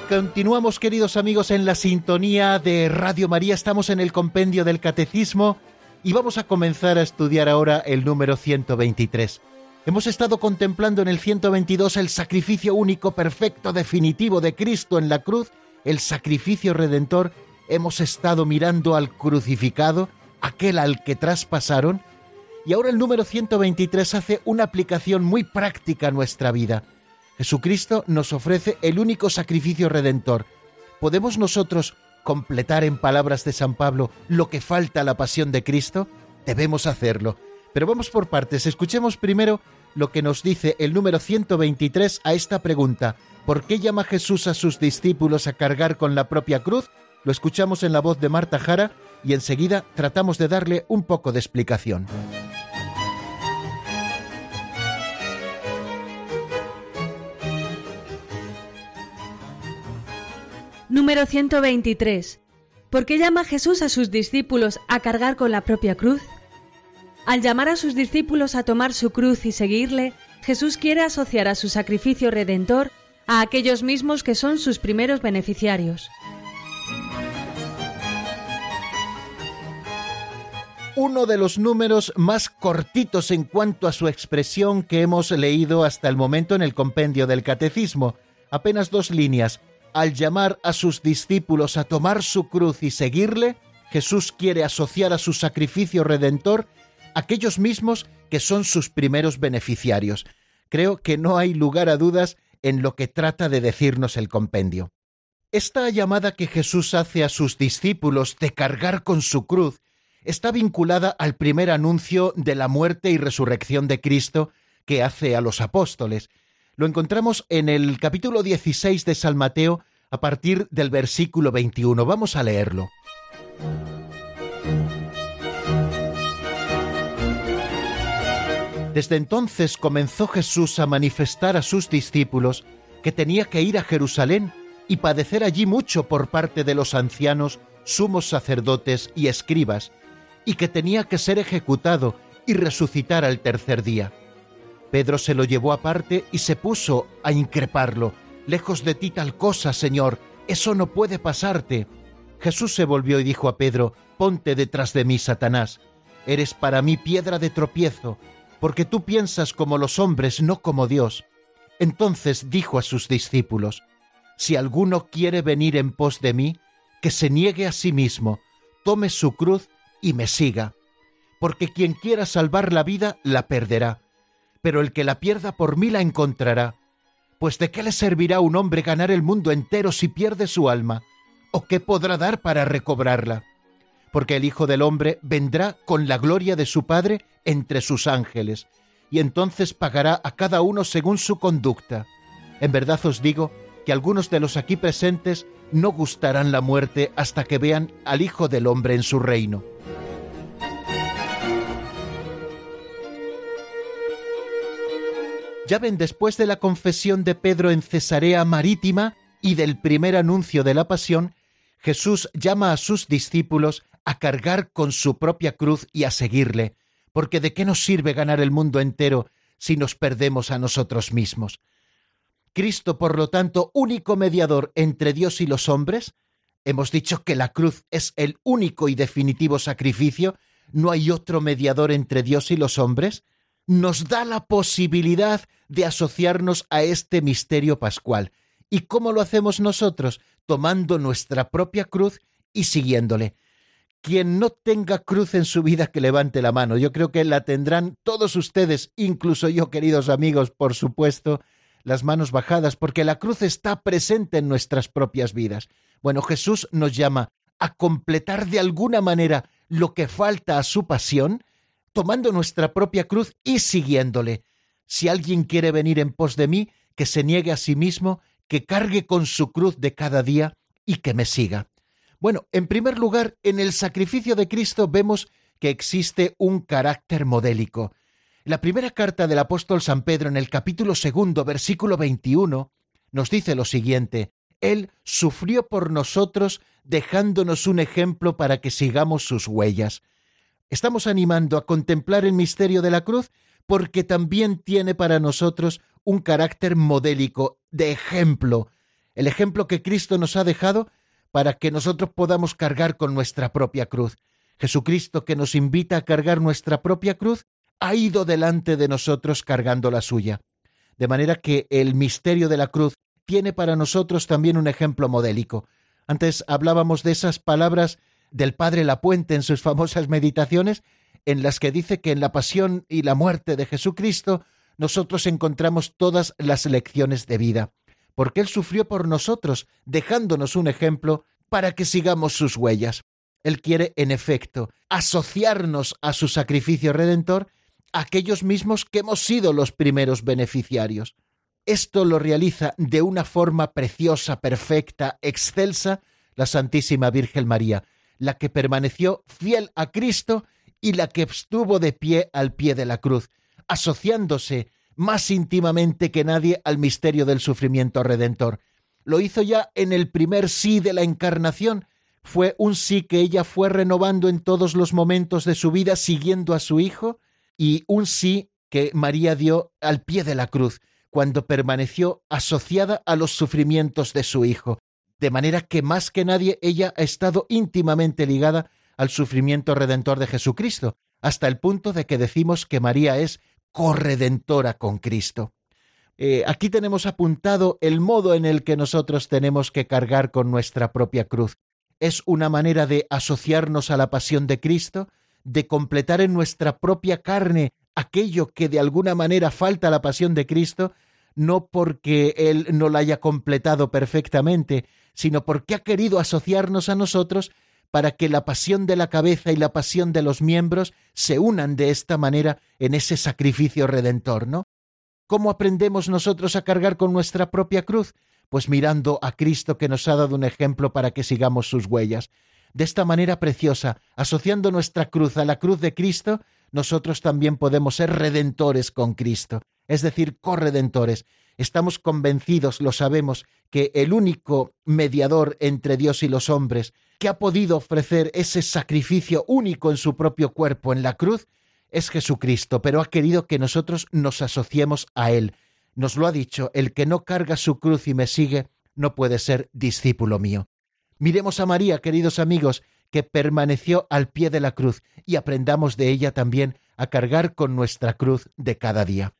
Speaker 1: Continuamos, queridos amigos, en la sintonía de Radio María. Estamos en el compendio del Catecismo y vamos a comenzar a estudiar ahora el número 123. Hemos estado contemplando en el 122 el sacrificio único, perfecto, definitivo de Cristo en la cruz, el sacrificio redentor. Hemos estado mirando al crucificado, aquel al que traspasaron. Y ahora el número 123 hace una aplicación muy práctica a nuestra vida. Jesucristo nos ofrece el único sacrificio redentor. ¿Podemos nosotros completar en palabras de San Pablo lo que falta a la pasión de Cristo? Debemos hacerlo. Pero vamos por partes. Escuchemos primero lo que nos dice el número 123 a esta pregunta. ¿Por qué llama Jesús a sus discípulos a cargar con la propia cruz? Lo escuchamos en la voz de Marta Jara y enseguida tratamos de darle un poco de explicación.
Speaker 3: Número 123. ¿Por qué llama Jesús a sus discípulos a cargar con la propia cruz? Al llamar a sus discípulos a tomar su cruz y seguirle, Jesús quiere asociar a su sacrificio redentor a aquellos mismos que son sus primeros beneficiarios.
Speaker 1: Uno de los números más cortitos en cuanto a su expresión que hemos leído hasta el momento en el compendio del Catecismo. Apenas dos líneas al llamar a sus discípulos a tomar su cruz y seguirle, Jesús quiere asociar a su sacrificio redentor aquellos mismos que son sus primeros beneficiarios. Creo que no hay lugar a dudas en lo que trata de decirnos el compendio. Esta llamada que Jesús hace a sus discípulos de cargar con su cruz está vinculada al primer anuncio de la muerte y resurrección de Cristo que hace a los apóstoles, lo encontramos en el capítulo 16 de San Mateo a partir del versículo 21. Vamos a leerlo. Desde entonces comenzó Jesús a manifestar a sus discípulos que tenía que ir a Jerusalén y padecer allí mucho por parte de los ancianos, sumos sacerdotes y escribas, y que tenía que ser ejecutado y resucitar al tercer día. Pedro se lo llevó aparte y se puso a increparlo. Lejos de ti tal cosa, Señor, eso no puede pasarte. Jesús se volvió y dijo a Pedro, Ponte detrás de mí, Satanás. Eres para mí piedra de tropiezo, porque tú piensas como los hombres, no como Dios. Entonces dijo a sus discípulos, Si alguno quiere venir en pos de mí, que se niegue a sí mismo, tome su cruz y me siga. Porque quien quiera salvar la vida, la perderá pero el que la pierda por mí la encontrará. Pues de qué le servirá a un hombre ganar el mundo entero si pierde su alma, o qué podrá dar para recobrarla. Porque el Hijo del Hombre vendrá con la gloria de su Padre entre sus ángeles, y entonces pagará a cada uno según su conducta. En verdad os digo que algunos de los aquí presentes no gustarán la muerte hasta que vean al Hijo del Hombre en su reino. Ya ven, después de la confesión de Pedro en Cesarea Marítima y del primer anuncio de la pasión, Jesús llama a sus discípulos a cargar con su propia cruz y a seguirle, porque ¿de qué nos sirve ganar el mundo entero si nos perdemos a nosotros mismos. Cristo, por lo tanto, único mediador entre Dios y los hombres, hemos dicho que la cruz es el único y definitivo sacrificio, no hay otro mediador entre Dios y los hombres, nos da la posibilidad de asociarnos a este misterio pascual. ¿Y cómo lo hacemos nosotros? Tomando nuestra propia cruz y siguiéndole. Quien no tenga cruz en su vida, que levante la mano. Yo creo que la tendrán todos ustedes, incluso yo, queridos amigos, por supuesto, las manos bajadas, porque la cruz está presente en nuestras propias vidas. Bueno, Jesús nos llama a completar de alguna manera lo que falta a su pasión, tomando nuestra propia cruz y siguiéndole. Si alguien quiere venir en pos de mí, que se niegue a sí mismo, que cargue con su cruz de cada día y que me siga. Bueno, en primer lugar, en el sacrificio de Cristo vemos que existe un carácter modélico. La primera carta del apóstol San Pedro en el capítulo segundo, versículo 21, nos dice lo siguiente, Él sufrió por nosotros dejándonos un ejemplo para que sigamos sus huellas. Estamos animando a contemplar el misterio de la cruz porque también tiene para nosotros un carácter modélico, de ejemplo, el ejemplo que Cristo nos ha dejado para que nosotros podamos cargar con nuestra propia cruz. Jesucristo que nos invita a cargar nuestra propia cruz, ha ido delante de nosotros cargando la suya. De manera que el misterio de la cruz tiene para nosotros también un ejemplo modélico. Antes hablábamos de esas palabras del Padre Lapuente en sus famosas meditaciones, en las que dice que en la pasión y la muerte de Jesucristo nosotros encontramos todas las lecciones de vida porque Él sufrió por nosotros, dejándonos un ejemplo para que sigamos sus huellas. Él quiere, en efecto, asociarnos a su sacrificio redentor aquellos mismos que hemos sido los primeros beneficiarios. Esto lo realiza de una forma preciosa, perfecta, excelsa, la Santísima Virgen María, la que permaneció fiel a Cristo y la que estuvo de pie al pie de la cruz, asociándose más íntimamente que nadie al misterio del sufrimiento redentor. Lo hizo ya en el primer sí de la encarnación. Fue un sí que ella fue renovando en todos los momentos de su vida siguiendo a su Hijo y un sí que María dio al pie de la cruz, cuando permaneció asociada a los sufrimientos de su Hijo, de manera que más que nadie ella ha estado íntimamente ligada al sufrimiento redentor de Jesucristo, hasta el punto de que decimos que María es corredentora con Cristo. Eh, aquí tenemos apuntado el modo en el que nosotros tenemos que cargar con nuestra propia cruz. Es una manera de asociarnos a la pasión de Cristo, de completar en nuestra propia carne aquello que de alguna manera falta a la pasión de Cristo, no porque Él no la haya completado perfectamente, sino porque ha querido asociarnos a nosotros para que la pasión de la cabeza y la pasión de los miembros se unan de esta manera en ese sacrificio redentor, ¿no? ¿Cómo aprendemos nosotros a cargar con nuestra propia cruz? Pues mirando a Cristo que nos ha dado un ejemplo para que sigamos sus huellas. De esta manera preciosa, asociando nuestra cruz a la cruz de Cristo, nosotros también podemos ser redentores con Cristo, es decir, corredentores. Estamos convencidos, lo sabemos, que el único mediador entre Dios y los hombres, que ha podido ofrecer ese sacrificio único en su propio cuerpo en la cruz es Jesucristo, pero ha querido que nosotros nos asociemos a Él. Nos lo ha dicho, el que no carga su cruz y me sigue no puede ser discípulo mío. Miremos a María, queridos amigos, que permaneció al pie de la cruz y aprendamos de ella también a cargar con nuestra cruz de cada día.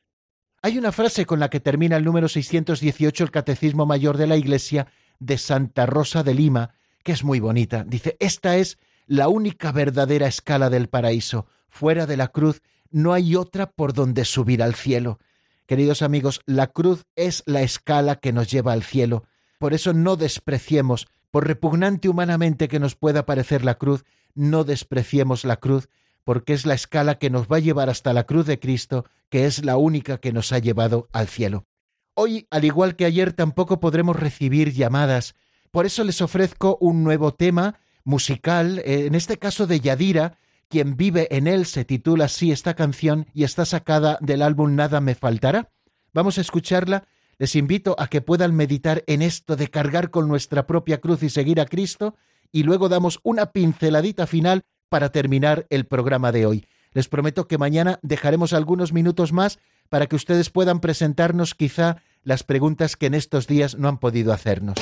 Speaker 1: Hay una frase con la que termina el número 618 el Catecismo Mayor de la Iglesia de Santa Rosa de Lima, que es muy bonita. Dice, esta es la única verdadera escala del paraíso. Fuera de la cruz no hay otra por donde subir al cielo. Queridos amigos, la cruz es la escala que nos lleva al cielo. Por eso no despreciemos, por repugnante humanamente que nos pueda parecer la cruz, no despreciemos la cruz, porque es la escala que nos va a llevar hasta la cruz de Cristo, que es la única que nos ha llevado al cielo. Hoy, al igual que ayer, tampoco podremos recibir llamadas por eso les ofrezco un nuevo tema musical, eh, en este caso de Yadira, quien vive en él, se titula así esta canción y está sacada del álbum Nada me faltará. Vamos a escucharla. Les invito a que puedan meditar en esto de cargar con nuestra propia cruz y seguir a Cristo y luego damos una pinceladita final para terminar el programa de hoy. Les prometo que mañana dejaremos algunos minutos más para que ustedes puedan presentarnos quizá las preguntas que en estos días no han podido hacernos.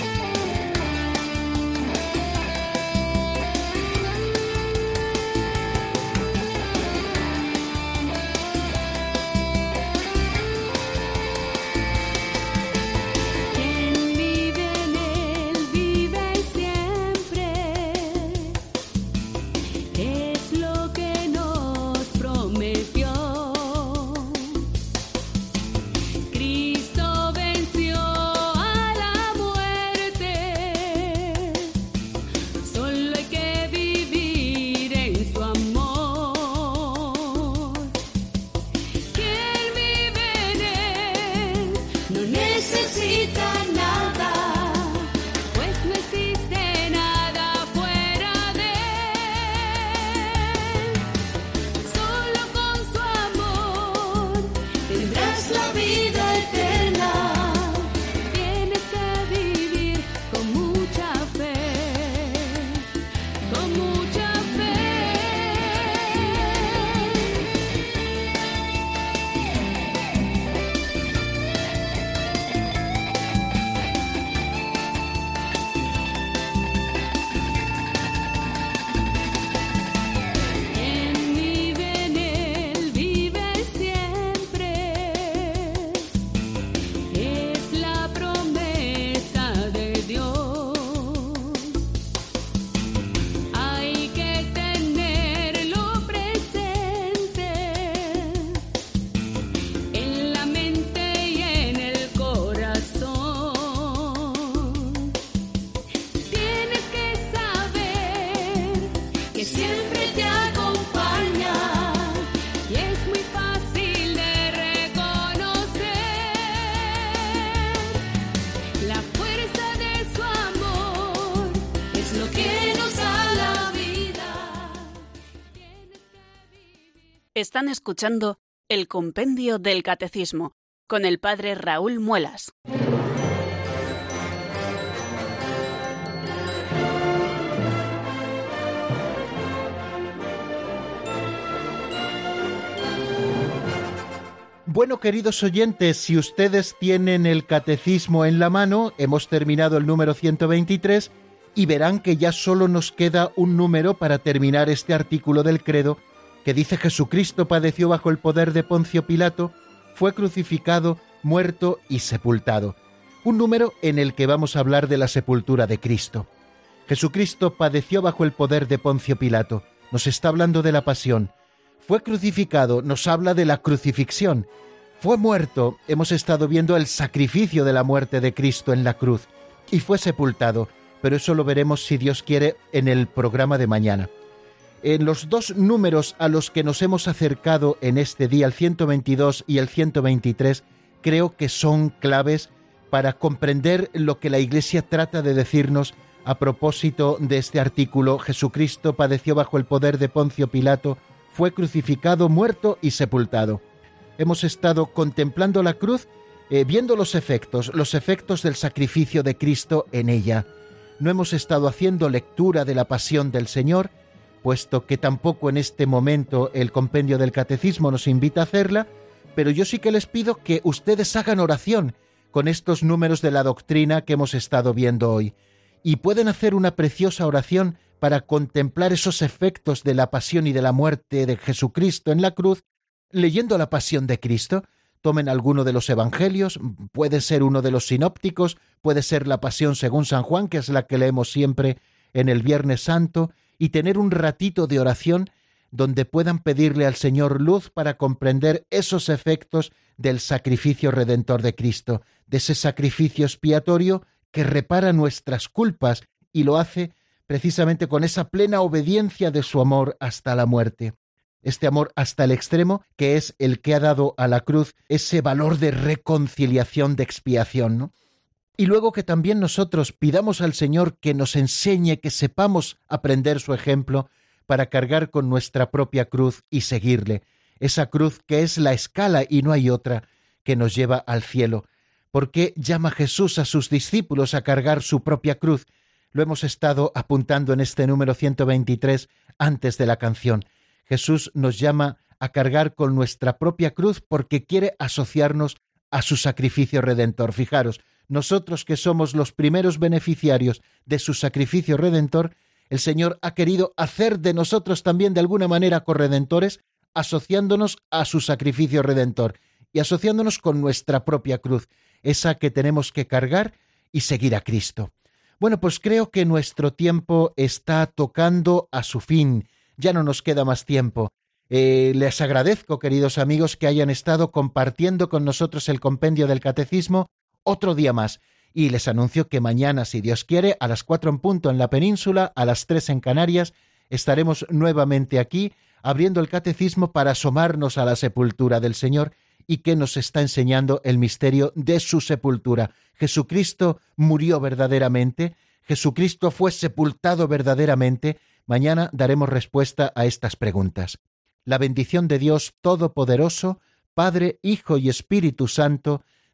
Speaker 5: Están escuchando el Compendio del Catecismo con el Padre Raúl Muelas.
Speaker 1: Bueno, queridos oyentes, si ustedes tienen el catecismo en la mano, hemos terminado el número 123 y verán que ya solo nos queda un número para terminar este artículo del credo que dice Jesucristo padeció bajo el poder de Poncio Pilato, fue crucificado, muerto y sepultado. Un número en el que vamos a hablar de la sepultura de Cristo. Jesucristo padeció bajo el poder de Poncio Pilato, nos está hablando de la pasión. Fue crucificado, nos habla de la crucifixión. Fue muerto, hemos estado viendo el sacrificio de la muerte de Cristo en la cruz. Y fue sepultado, pero eso lo veremos si Dios quiere en el programa de mañana. En los dos números a los que nos hemos acercado en este día, el 122 y el 123, creo que son claves para comprender lo que la Iglesia trata de decirnos a propósito de este artículo. Jesucristo padeció bajo el poder de Poncio Pilato, fue crucificado, muerto y sepultado. Hemos estado contemplando la cruz, eh, viendo los efectos, los efectos del sacrificio de Cristo en ella. No hemos estado haciendo lectura de la pasión del Señor, puesto que tampoco en este momento el compendio del catecismo nos invita a hacerla, pero yo sí que les pido que ustedes hagan oración con estos números de la doctrina que hemos estado viendo hoy, y pueden hacer una preciosa oración para contemplar esos efectos de la pasión y de la muerte de Jesucristo en la cruz, leyendo la pasión de Cristo, tomen alguno de los evangelios, puede ser uno de los sinópticos, puede ser la pasión según San Juan, que es la que leemos siempre en el Viernes Santo, y tener un ratito de oración donde puedan pedirle al Señor luz para comprender esos efectos del sacrificio redentor de Cristo, de ese sacrificio expiatorio que repara nuestras culpas y lo hace precisamente con esa plena obediencia de su amor hasta la muerte. Este amor hasta el extremo que es el que ha dado a la cruz ese valor de reconciliación, de expiación, ¿no? Y luego que también nosotros pidamos al Señor que nos enseñe, que sepamos aprender su ejemplo para cargar con nuestra propia cruz y seguirle, esa cruz que es la escala y no hay otra que nos lleva al cielo. ¿Por qué llama Jesús a sus discípulos a cargar su propia cruz? Lo hemos estado apuntando en este número 123 antes de la canción. Jesús nos llama a cargar con nuestra propia cruz porque quiere asociarnos a su sacrificio redentor. Fijaros, nosotros que somos los primeros beneficiarios de su sacrificio redentor, el Señor ha querido hacer de nosotros también de alguna manera corredentores, asociándonos a su sacrificio redentor y asociándonos con nuestra propia cruz, esa que tenemos que cargar y seguir a Cristo. Bueno, pues creo que nuestro tiempo está tocando a su fin, ya no nos queda más tiempo. Eh, les agradezco, queridos amigos, que hayan estado compartiendo con nosotros el compendio del catecismo otro día más. Y les anuncio que mañana, si Dios quiere, a las cuatro en punto en la península, a las tres en Canarias, estaremos nuevamente aquí abriendo el catecismo para asomarnos a la sepultura del Señor y que nos está enseñando el misterio de su sepultura. Jesucristo murió verdaderamente, Jesucristo fue sepultado verdaderamente. Mañana daremos respuesta a estas preguntas. La bendición de Dios Todopoderoso, Padre, Hijo y Espíritu Santo,